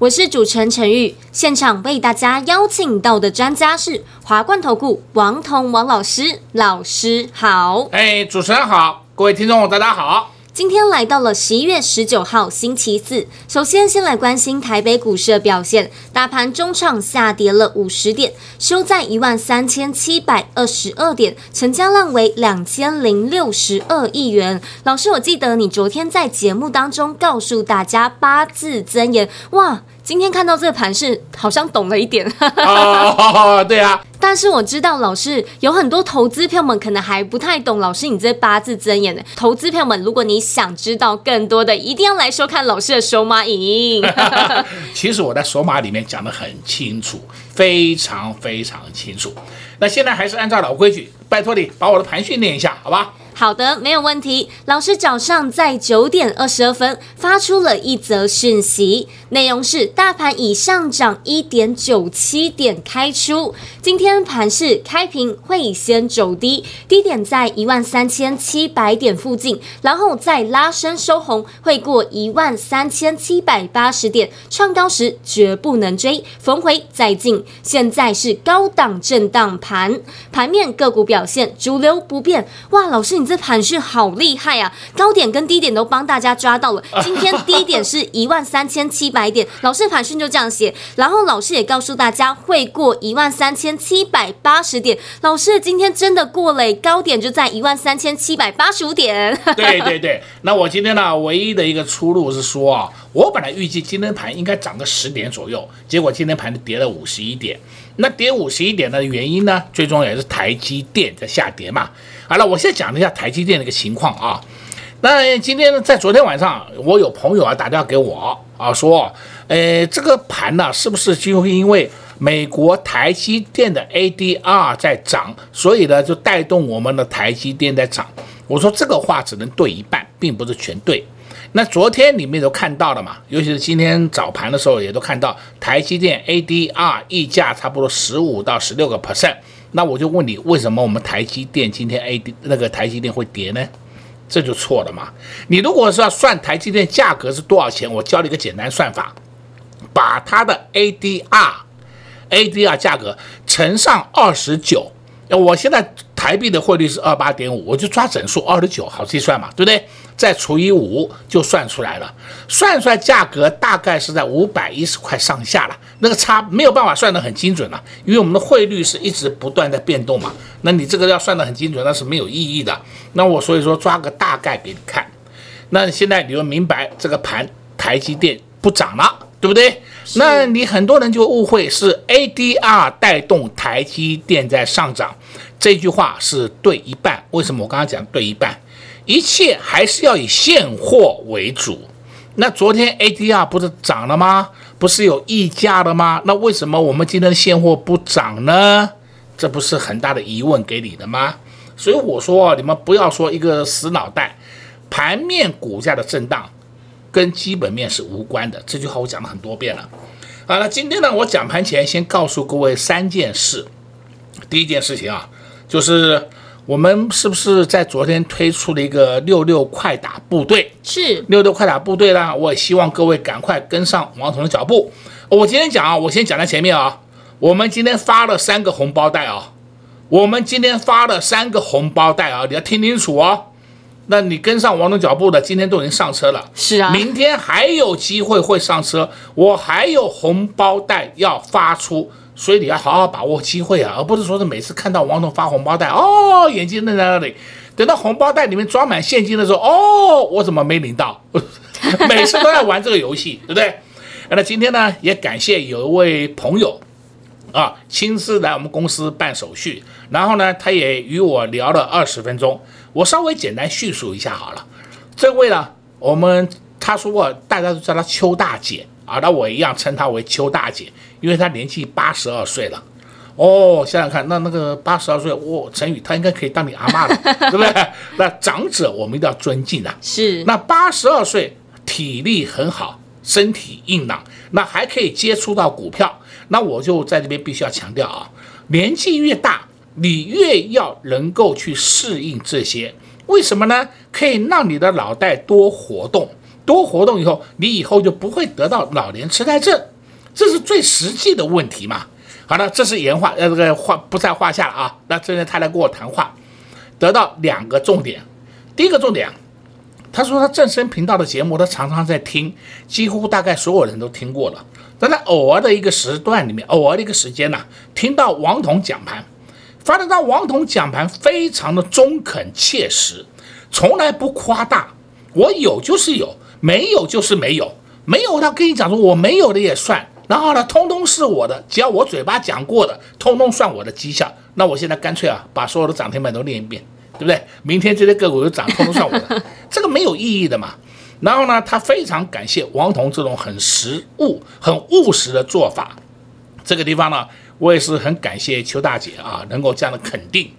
我是主持人陈玉。现场为大家邀请到的专家是华冠投顾王彤王老师，老师好。哎，主持人好，各位听众大家好。今天来到了十一月十九号星期四，首先先来关心台北股市的表现，大盘中场下跌了五十点，收在一万三千七百二十二点，成交量为两千零六十二亿元。老师，我记得你昨天在节目当中告诉大家八字真言，哇！今天看到这个盘是，好像懂了一点。哦，对啊。但是我知道老师有很多投资票们可能还不太懂老师你这八字真言的。投资票们，如果你想知道更多的，一定要来收看老师的手马影音。其实我在手马里面讲的很清楚，非常非常清楚。那现在还是按照老规矩，拜托你把我的盘训练一下，好吧？好的，没有问题。老师早上在九点二十二分发出了一则讯息，内容是大盘已上涨一点九七点开出，今天盘势开平会先走低，低点在一万三千七百点附近，然后再拉升收红，会过一万三千七百八十点，创高时绝不能追，逢回再进。现在是高档震荡盘，盘面个股表现主流不变。哇，老师你。这盘势好厉害啊！高点跟低点都帮大家抓到了。今天低点是一万三千七百点，老师盘讯就这样写。然后老师也告诉大家会过一万三千七百八十点。老师今天真的过了，高点就在一万三千七百八十五点。对对对，那我今天呢，唯一的一个出路是说啊，我本来预计今天盘应该涨个十点左右，结果今天盘跌了五十一点。那跌五十一点的原因呢，最终也是台积电在下跌嘛。好了，我现在讲一下台积电的一个情况啊。那今天呢，在昨天晚上，我有朋友啊打电话给我啊，说，呃，这个盘呢，是不是就会因为美国台积电的 ADR 在涨，所以呢就带动我们的台积电在涨？我说这个话只能对一半，并不是全对。那昨天你们都看到了嘛，尤其是今天早盘的时候，也都看到台积电 ADR 溢价差不多十五到十六个 percent。那我就问你，为什么我们台积电今天 A D 那个台积电会跌呢？这就错了嘛！你如果是要算台积电价格是多少钱，我教你一个简单算法，把它的 A D R A D R 价格乘上二十九。我现在台币的汇率是二八点五，我就抓整数二十九，好计算嘛，对不对？再除以五就算出来了，算出来价格大概是在五百一十块上下了。那个差没有办法算得很精准了，因为我们的汇率是一直不断在变动嘛。那你这个要算得很精准，那是没有意义的。那我所以说抓个大概给你看。那现在你就明白这个盘台积电不涨了，对不对？那你很多人就误会是 ADR 带动台积电在上涨，这句话是对一半。为什么我刚刚讲对一半？一切还是要以现货为主。那昨天 ADR 不是涨了吗？不是有溢价了吗？那为什么我们今天的现货不涨呢？这不是很大的疑问给你的吗？所以我说，你们不要说一个死脑袋，盘面股价的震荡跟基本面是无关的。这句话我讲了很多遍了。好了，今天呢，我讲盘前先告诉各位三件事。第一件事情啊，就是。我们是不是在昨天推出了一个六六快打部队？是六六快打部队呢？我也希望各位赶快跟上王彤的脚步。我今天讲啊，我先讲在前面啊。我们今天发了三个红包袋啊，我们今天发了三个红包袋啊，你要听清楚哦。那你跟上王彤脚步的，今天都已经上车了。是啊，明天还有机会会上车，我还有红包袋要发出。所以你要好好把握机会啊，而不是说是每次看到王总发红包袋哦，眼睛瞪在那里，等到红包袋里面装满现金的时候，哦，我怎么没领到？每次都在玩这个游戏，对不对？那今天呢，也感谢有一位朋友啊，亲自来我们公司办手续，然后呢，他也与我聊了二十分钟。我稍微简单叙述一下好了。这位呢，我们他说过，大家都叫他邱大姐。啊，那我一样称她为邱大姐，因为她年纪八十二岁了。哦，想想看，那那个八十二岁，我陈宇他应该可以当你阿妈了，对不对？那长者我们一定要尊敬啊。是。那八十二岁，体力很好，身体硬朗，那还可以接触到股票。那我就在这边必须要强调啊，年纪越大，你越要能够去适应这些。为什么呢？可以让你的脑袋多活动，多活动以后，你以后就不会得到老年痴呆症，这是最实际的问题嘛。好了，这是原话，呃，这个话不在话下了啊。那这边他来跟我谈话，得到两个重点。第一个重点，他说他正声频道的节目，他常常在听，几乎大概所有人都听过了。但在偶尔的一个时段里面，偶尔的一个时间呢，听到王彤讲盘，发现到王彤讲盘非常的中肯切实，从来不夸大。我有就是有，没有就是没有，没有他跟你讲说我没有的也算。然后呢，通通是我的，只要我嘴巴讲过的，通通算我的绩效。那我现在干脆啊，把所有的涨停板都念一遍，对不对？明天这些个股又涨，通通算我的，这个没有意义的嘛。然后呢，他非常感谢王彤这种很实务、很务实的做法。这个地方呢，我也是很感谢邱大姐啊，能够这样的肯定。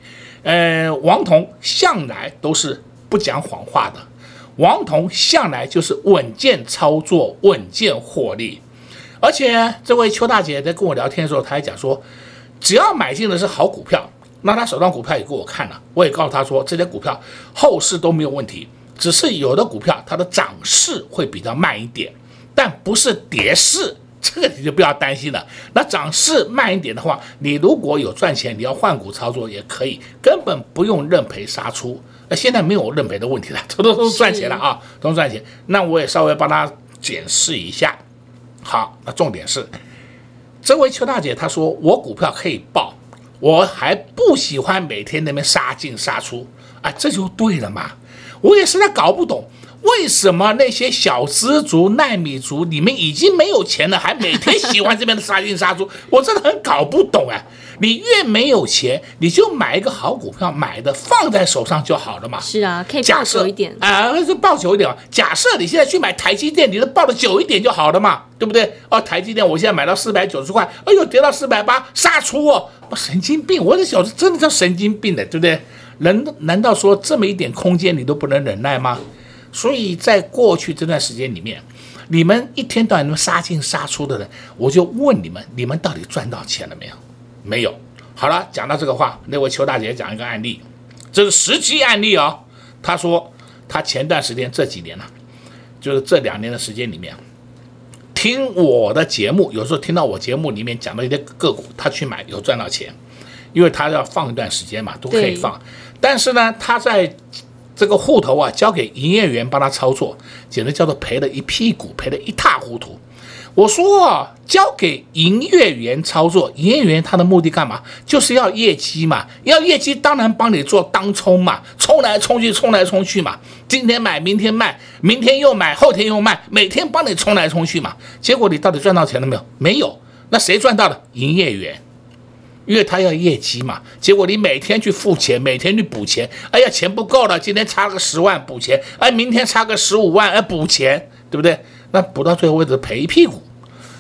呃，王彤向来都是不讲谎话的，王彤向来就是稳健操作、稳健获利。而且这位邱大姐在跟我聊天的时候，她还讲说，只要买进的是好股票，那她手上股票也给我看了，我也告诉她说，这些股票后市都没有问题，只是有的股票它的涨势会比较慢一点，但不是跌势，这个你就不要担心了。那涨势慢一点的话，你如果有赚钱，你要换股操作也可以，根本不用认赔杀出。那现在没有认赔的问题了，都都都赚钱了啊，都赚钱。那我也稍微帮他检视一下。好，那重点是，这位邱大姐她说我股票可以报，我还不喜欢每天那边杀进杀出，啊，这就对了嘛。我也实在搞不懂，为什么那些小资族、奈米族，你们已经没有钱了，还每天喜欢这边的杀进杀出，我真的很搞不懂啊。你越没有钱，你就买一个好股票，买的放在手上就好了嘛。是啊，可以抱久一点啊，就抱久一点。假设你现在去买台积电，你都抱的久一点就好了嘛，对不对？哦，台积电我现在买到四百九十块，哎呦，跌到四百八，杀出哦！我神经病，我这小子真的叫神经病的，对不对？人难道说这么一点空间你都不能忍耐吗？所以在过去这段时间里面，你们一天到晚那么杀进杀出的人，我就问你们，你们到底赚到钱了没有？没有，好了，讲到这个话，那位邱大姐讲一个案例，这是实际案例哦。她说，她前段时间这几年呢、啊，就是这两年的时间里面，听我的节目，有时候听到我节目里面讲的一些个股，她去买有赚到钱，因为她要放一段时间嘛，都可以放。但是呢，她在这个户头啊，交给营业员帮他操作，简直叫做赔了一屁股，赔得一塌糊涂。我说啊，交给营业员操作，营业员他的目的干嘛？就是要业绩嘛，要业绩当然帮你做当冲嘛，冲来冲去，冲来冲去嘛，今天买，明天卖，明天又买，后天又卖，每天帮你冲来冲去嘛。结果你到底赚到钱了没有？没有。那谁赚到了？营业员，因为他要业绩嘛。结果你每天去付钱，每天去补钱，哎呀，钱不够了，今天差个十万补钱，哎，明天差个十五万，哎，补钱，对不对？那补到最后为止赔一屁股。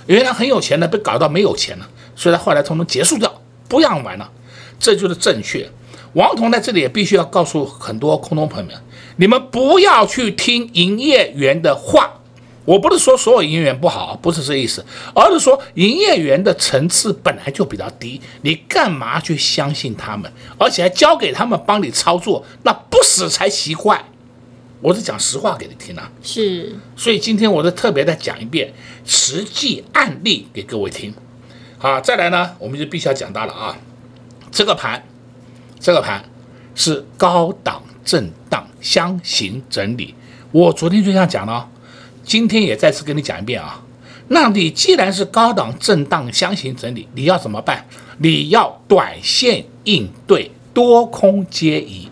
原来很有钱的，被搞到没有钱了，所以他后来通通结束掉，不让玩了，这就是正确。王彤在这里也必须要告诉很多空头朋友们，你们不要去听营业员的话。我不是说所有营业员不好，不是这意思，而是说营业员的层次本来就比较低，你干嘛去相信他们，而且还交给他们帮你操作，那不死才奇怪。我是讲实话给你听啊，是，所以今天我就特别再讲一遍实际案例给各位听，好，再来呢，我们就必须要讲到了啊，这个盘，这个盘是高档震荡箱型整理，我昨天就这样讲了，今天也再次跟你讲一遍啊，那你既然是高档震荡箱型整理，你要怎么办？你要短线应对，多空皆宜，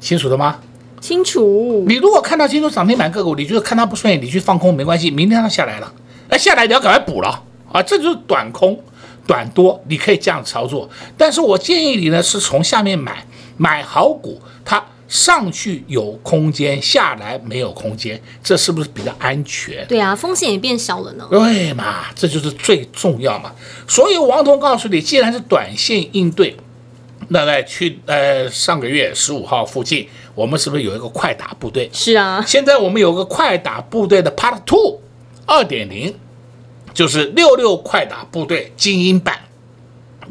清楚了吗？清楚，你如果看到今天涨停板个股，你就是看它不顺眼，你去放空没关系，明天它下来了，哎，下来你要赶快补了啊，这就是短空短多，你可以这样操作。但是我建议你呢，是从下面买，买好股，它上去有空间，下来没有空间，这是不是比较安全？对啊，风险也变小了呢。对嘛，这就是最重要嘛。所以王彤告诉你，既然是短线应对，那在去呃上个月十五号附近，我们是不是有一个快打部队？是啊，现在我们有个快打部队的 Part Two 二点零，就是六六快打部队精英版。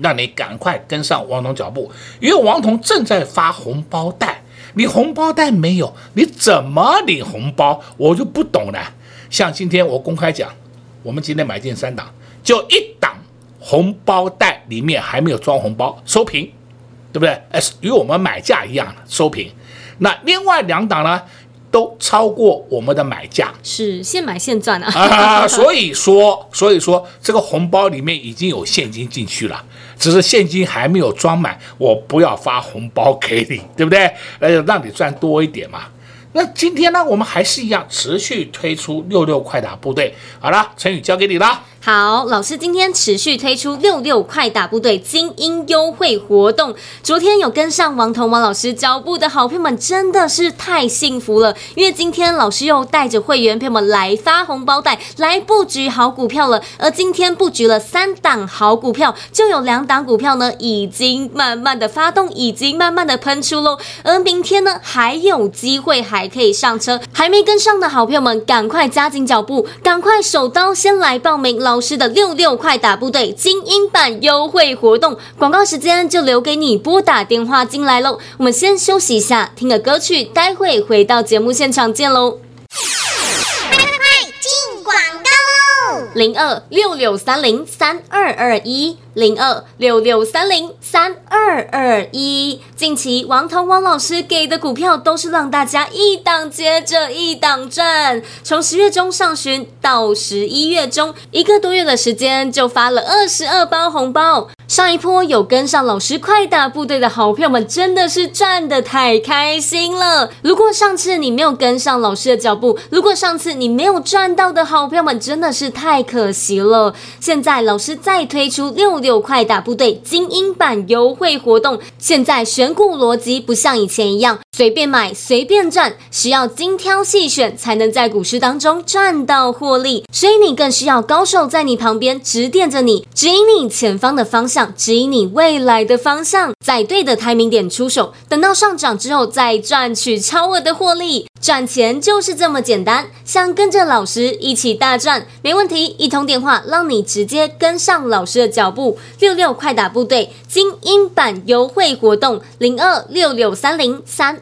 让你赶快跟上王彤脚步，因为王彤正在发红包袋，你红包袋没有，你怎么领红包？我就不懂了。像今天我公开讲，我们今天买进三档，就一档红包袋里面还没有装红包，收平，对不对？哎，与我们买价一样收平。那另外两档呢，都超过我们的买价，是现买现赚啊！啊，所以说，所以说这个红包里面已经有现金进去了。只是现金还没有装满，我不要发红包给你，对不对？呃，让你赚多一点嘛。那今天呢，我们还是一样持续推出六六快打部队。好了，成语交给你了。好，老师今天持续推出六六快打部队精英优惠活动。昨天有跟上王彤王老师脚步的好朋友们，真的是太幸福了，因为今天老师又带着会员朋友们来发红包袋，来布局好股票了。而今天布局了三档好股票，就有两档股票呢，已经慢慢的发动，已经慢慢的喷出喽。而明天呢，还有机会还可以上车，还没跟上的好朋友们，赶快加紧脚步，赶快手刀先来报名。老师的六六快打部队精英版优惠活动广告时间就留给你拨打电话进来喽。我们先休息一下，听个歌曲，待会回到节目现场见喽。快快快进广告喽！零二六六三零三二二一。零二六六三零三二二一，近期王彤王老师给的股票都是让大家一档接着一档赚，从十月中上旬到十一月中，一个多月的时间就发了二十二包红包。上一波有跟上老师快打部队的好朋友们，真的是赚的太开心了。如果上次你没有跟上老师的脚步，如果上次你没有赚到的好朋友们，真的是太可惜了。现在老师再推出六六快打部队精英版优惠活动，现在选股逻辑不像以前一样随便买随便赚，需要精挑细选才能在股市当中赚到获利。所以你更需要高手在你旁边指点着你，指引你前方的方向。指引你未来的方向，在对的台明点出手，等到上涨之后再赚取超额的获利，赚钱就是这么简单。想跟着老师一起大赚，没问题，一通电话让你直接跟上老师的脚步。六六快打部队精英版优惠活动：零二六六三零三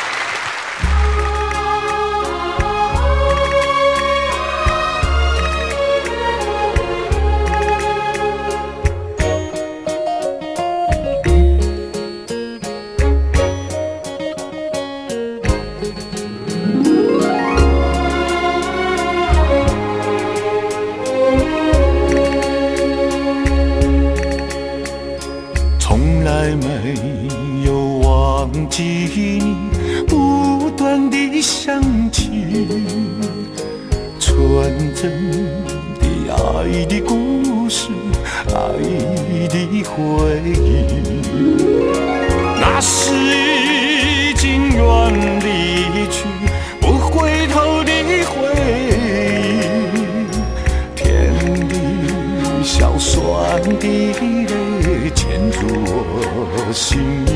assim.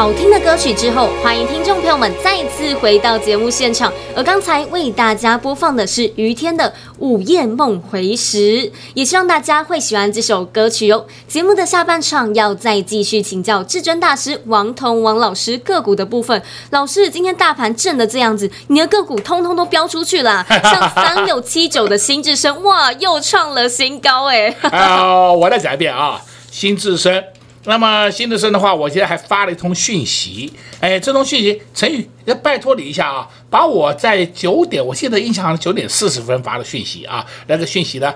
好听的歌曲之后，欢迎听众朋友们再次回到节目现场。而刚才为大家播放的是于天的《午夜梦回时》，也希望大家会喜欢这首歌曲哦。节目的下半场要再继续请教至尊大师王彤王老师个股的部分。老师，今天大盘震的这样子，你的个股通通都飙出去了，像三六七九的新智深，哇，又创了新高哎。啊，我再讲一遍啊，新智升。那么新的生的话，我现在还发了一通讯息，哎，这通讯息，陈宇要拜托你一下啊，把我在九点，我现在印象好像九点四十分发的讯息啊，那个讯息呢，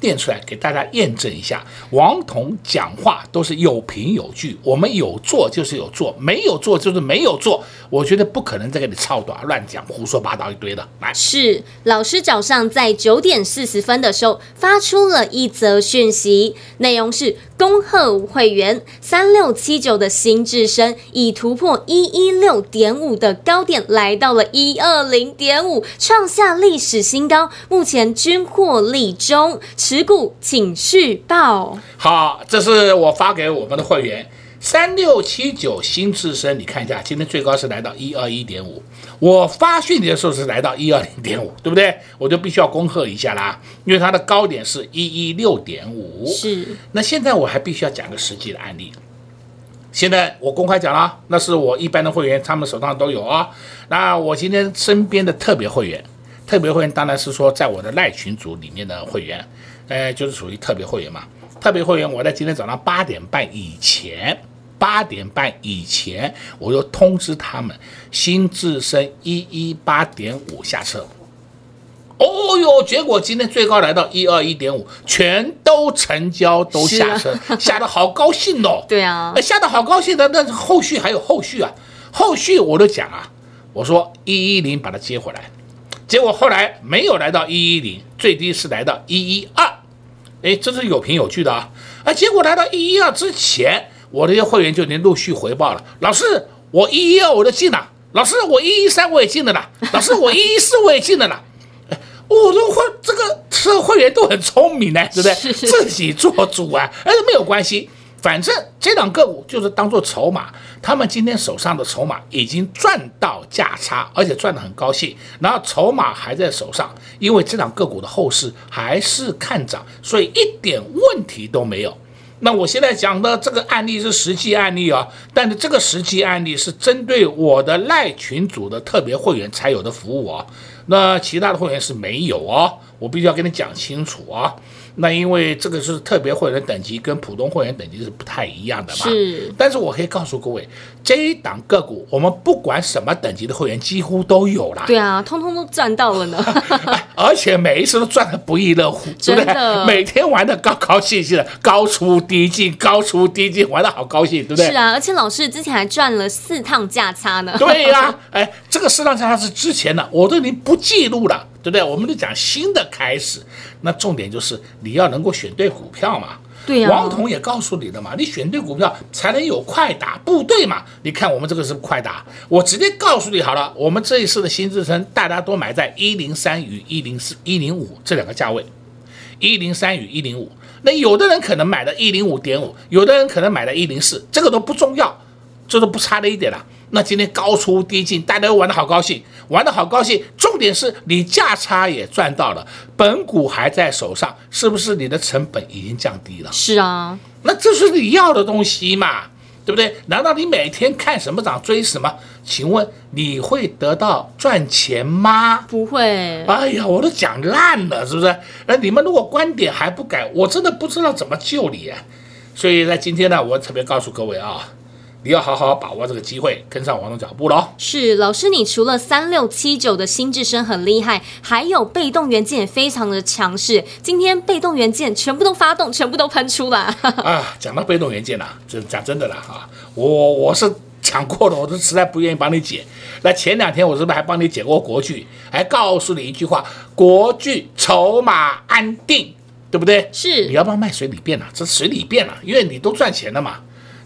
念出来给大家验证一下，王彤讲话都是有凭有据，我们有做就是有做，没有做就是没有做，我觉得不可能再给你操短乱讲胡说八道一堆的。来，是老师早上在九点四十分的时候发出了一则讯息，内容是恭贺会员三六七九的新智深已突破一一六点五的高点，来到了一二零点五，创下历史新高，目前均获利中。股请续报。好，这是我发给我们的会员三六七九新智升，你看一下，今天最高是来到一二一点五。我发讯息的时候是来到一二零点五，对不对？我就必须要恭贺一下啦，因为它的高点是一一六点五。是。那现在我还必须要讲个实际的案例。现在我公开讲了，那是我一般的会员，他们手上都有啊。那我今天身边的特别会员，特别会员当然是说在我的赖群组里面的会员。哎，就是属于特别会员嘛。特别会员，我在今天早上八点半以前，八点半以前，我就通知他们，新智深一一八点五下车。哦哟，结果今天最高来到一二一点五，全都成交，都下车，啊、下得好高兴哦。对啊，下得好高兴的，那后续还有后续啊，后续我都讲啊，我说一一零把它接回来，结果后来没有来到一一零，最低是来到一一二。哎，这是有凭有据的啊！啊，结果来到一一二之前，我这些会员就已经陆续回报了。老师，我一一二我都进了。老师，我一一三我也进了啦。老师，我一一四我也进了啦。哎，我都会这个这个会员都很聪明呢，对不对？自己做主啊，哎，没有关系。反正这档个股就是当做筹码，他们今天手上的筹码已经赚到价差，而且赚得很高兴。然后筹码还在手上，因为这档个股的后市还是看涨，所以一点问题都没有。那我现在讲的这个案例是实际案例啊，但是这个实际案例是针对我的赖群组的特别会员才有的服务啊，那其他的会员是没有哦。我必须要跟你讲清楚啊。那因为这个是特别会员等级跟普通会员等级是不太一样的嘛。是。但是我可以告诉各位，这一档个股我们不管什么等级的会员几乎都有啦。对啊，通通都赚到了呢。而且每一次都赚得不亦乐乎，对不对？每天玩得高高兴兴的，高出低进，高出低进，玩得好高兴，对不对？是啊，而且老师之前还赚了四趟价差呢。对呀、啊，哎，这个四趟价差是之前的，我都已经不记录了。对不对？我们就讲新的开始，那重点就是你要能够选对股票嘛。对呀、啊。王彤也告诉你的嘛，你选对股票才能有快打部队嘛。你看我们这个是快打，我直接告诉你好了，我们这一次的新支撑，大家都买在一零三与一零四、一零五这两个价位，一零三与一零五。那有的人可能买的一零五点五，有的人可能买的一零四，这个都不重要，这都不差的一点了。那今天高出低进，大家都玩得好高兴，玩得好高兴。重点是你价差也赚到了，本股还在手上，是不是你的成本已经降低了？是啊，那这是你要的东西嘛，对不对？难道你每天看什么涨追什么？请问你会得到赚钱吗？不会。哎呀，我都讲烂了，是不是？那你们如果观点还不改，我真的不知道怎么救你啊。所以在今天呢，我特别告诉各位啊。你要好好把握这个机会，跟上王总脚步喽。是老师，你除了三六七九的新智深很厉害，还有被动元件也非常的强势。今天被动元件全部都发动，全部都喷出了。啊，讲到被动元件啦、啊，这讲真的啦哈，我我是讲过了，我都实在不愿意帮你解。那前两天我是不是还帮你解过国巨，还告诉你一句话：国巨筹码安定，对不对？是。你要不要卖水里便啊？这水里便啊，因为你都赚钱了嘛。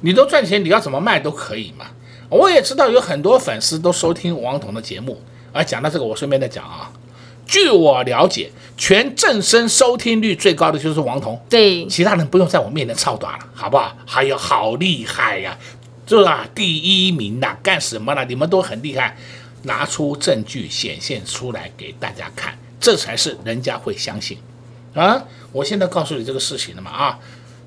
你都赚钱，你要怎么卖都可以嘛。我也知道有很多粉丝都收听王彤的节目，啊讲到这个，我顺便再讲啊。据我了解，全正声收听率最高的就是王彤，对，其他人不用在我面前操短了，好不好？还有好厉害呀，是吧？第一名呐，干什么呢？你们都很厉害，拿出证据显现出来给大家看，这才是人家会相信啊。我现在告诉你这个事情了嘛啊。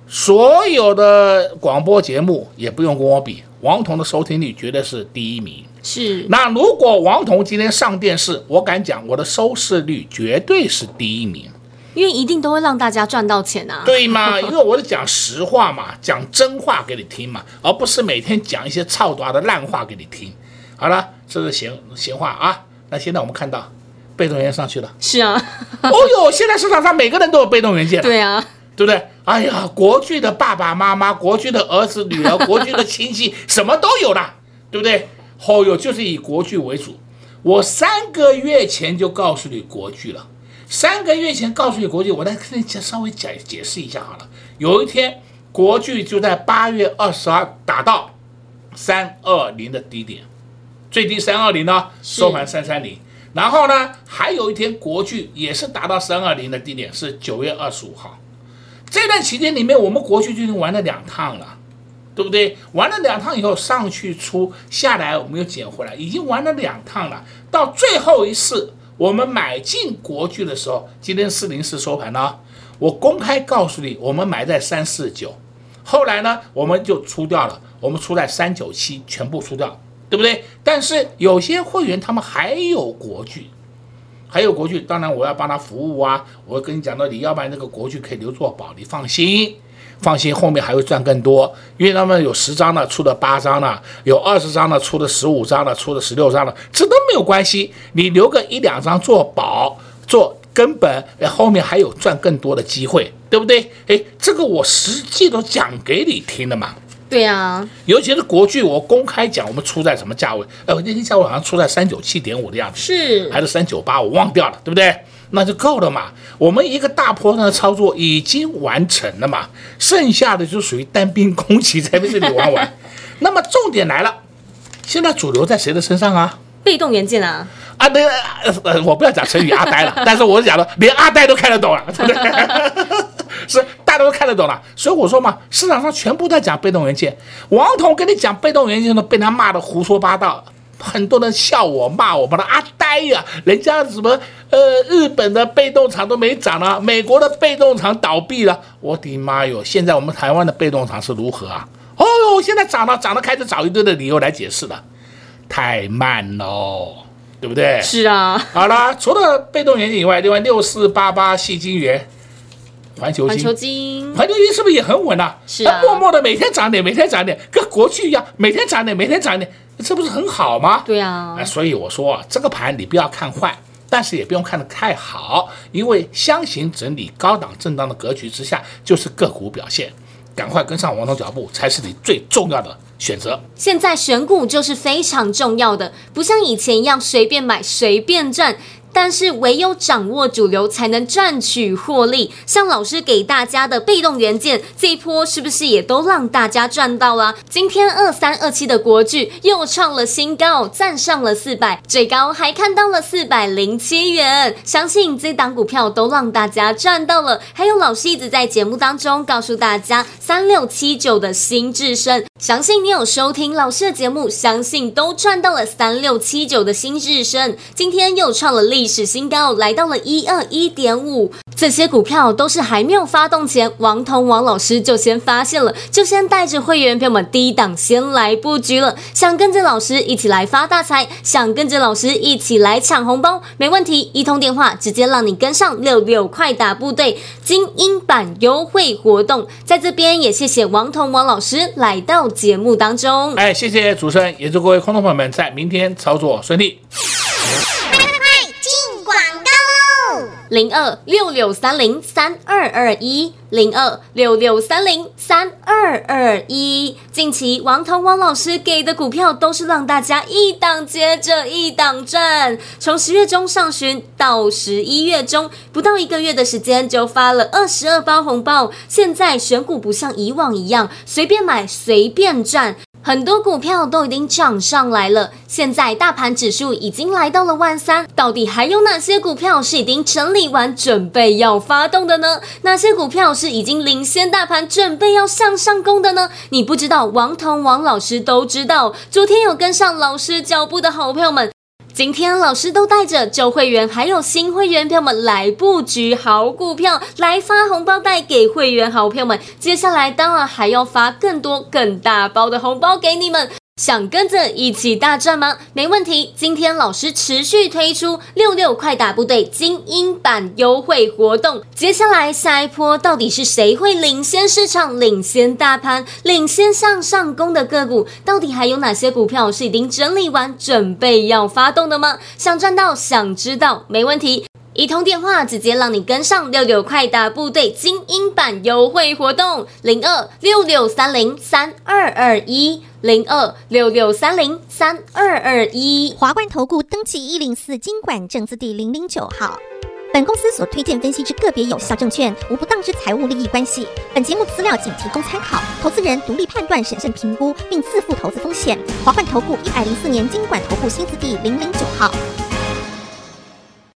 所有的广播节目也不用跟我比，王彤的收听率绝对是第一名。是，那如果王彤今天上电视，我敢讲我的收视率绝对是第一名，因为一定都会让大家赚到钱啊。对吗？因为我是讲实话嘛，讲真话给你听嘛，而不是每天讲一些操蛋的烂话给你听。好了，这是闲闲话啊。那现在我们看到被动元件上去了。是啊。哦哟，现在市场上每个人都有被动元件。对啊。对不对？哎呀，国巨的爸爸妈妈、国巨的儿子女儿、国巨的亲戚，什么都有啦，对不对？哦哟，就是以国巨为主。我三个月前就告诉你国巨了，三个月前告诉你国巨，我来跟你稍微解解释一下好了。有一天，国巨就在八月二十二打到三二零的低点，最低三二零呢，收盘三三零。然后呢，还有一天，国巨也是达到三二零的低点，是九月二十五号。这段期间里面，我们国巨就已经玩了两趟了，对不对？玩了两趟以后，上去出下来，我们又捡回来，已经玩了两趟了。到最后一次我们买进国巨的时候，今天四零四收盘呢，我公开告诉你，我们买在三四九，后来呢，我们就出掉了，我们出在三九七，全部出掉，对不对？但是有些会员他们还有国巨。还有国巨，当然我要帮他服务啊！我跟你讲到，你要不然那个国巨可以留作保，你放心，放心，后面还会赚更多，因为他们有十张的，出了八张了，有二十张的，出了十五张了，出了十六张了，这都没有关系，你留个一两张做保，做根本，后面还有赚更多的机会，对不对？哎，这个我实际都讲给你听的嘛。对呀、啊，尤其是国剧，我公开讲，我们出在什么价位？呃，那天价位好像出在三九七点五的样子，是还是三九八？我忘掉了，对不对？那就够了嘛。我们一个大波段的操作已经完成了嘛，剩下的就属于单兵攻击在这里玩玩。那么重点来了，现在主流在谁的身上啊？被动元件啊。啊，那呃，我不要讲成语阿呆了，但是我是讲的，连阿呆都看得懂了，对不对？是。大家都看得懂了，所以我说嘛，市场上全部在讲被动元件。王彤跟你讲被动元件都被他骂的胡说八道，很多人笑我骂我，把他阿呆呀、啊，人家什么呃日本的被动厂都没涨了，美国的被动厂倒闭了，我的妈哟！现在我们台湾的被动厂是如何啊？哦哟，现在涨了，涨了，开始找一堆的理由来解释了，太慢喽，对不对？是啊。好了，除了被动元件以外，另外六四八八细晶圆、环球金、环球金、环球晶是不是也很稳啊？是啊，默默的每天涨点，每天涨点，跟国际一样，每天涨点，每天涨点，这不是很好吗？对啊。所以我说这个盘你不要看坏。但是也不用看得太好，因为箱型整理、高档震荡的格局之下，就是个股表现。赶快跟上王总脚步，才是你最重要的选择。现在选股就是非常重要的，不像以前一样随便买随便赚。但是唯有掌握主流，才能赚取获利。像老师给大家的被动元件，这一波是不是也都让大家赚到了？今天二三二七的国巨又创了新高，站上了四百，最高还看到了四百零七元。相信这档股票都让大家赚到了。还有老师一直在节目当中告诉大家，三六七九的新至升，相信你有收听老师的节目，相信都赚到了三六七九的新日升。今天又创了历史新高，来到了一二一点五。这些股票都是还没有发动前，王彤王老师就先发现了，就先带着会员朋友们低档先来布局了。想跟着老师一起来发大财，想跟着老师一起来抢红包，没问题，一通电话直接让你跟上六六快打部队精英版优惠活动。在这边也谢谢王彤王老师来到节目当中。哎，谢谢主持人，也祝各位观众朋友们在明天操作顺利。零二六六三零三二二一，零二六六三零三二二一。近期王彤王老师给的股票都是让大家一档接着一档赚，从十月中上旬到十一月中，不到一个月的时间就发了二十二包红包。现在选股不像以往一样随便买随便赚。很多股票都已经涨上来了，现在大盘指数已经来到了万三，到底还有哪些股票是已经整理完，准备要发动的呢？哪些股票是已经领先大盘，准备要向上攻的呢？你不知道，王彤王老师都知道。昨天有跟上老师脚步的好朋友们。今天老师都带着旧会员还有新会员朋友们来布局好股票，来发红包袋给会员好朋友们。接下来当然还要发更多更大包的红包给你们。想跟着一起大赚吗？没问题，今天老师持续推出六六快打部队精英版优惠活动。接下来下一波到底是谁会领先市场、领先大盘、领先向上攻的个股？到底还有哪些股票是已经整理完、准备要发动的吗？想赚到、想知道，没问题，一通电话直接让你跟上六六快打部队精英版优惠活动，零二六六三零三二二一。零二六六三零三二二一，华冠投顾登记一零四金管证字第零零九号。本公司所推荐分析之个别有效证券，无不当之财务利益关系。本节目资料仅提供参考，投资人独立判断、审慎评估，并自负投资风险。华冠投顾一百零四年金管投顾新字第零零九号。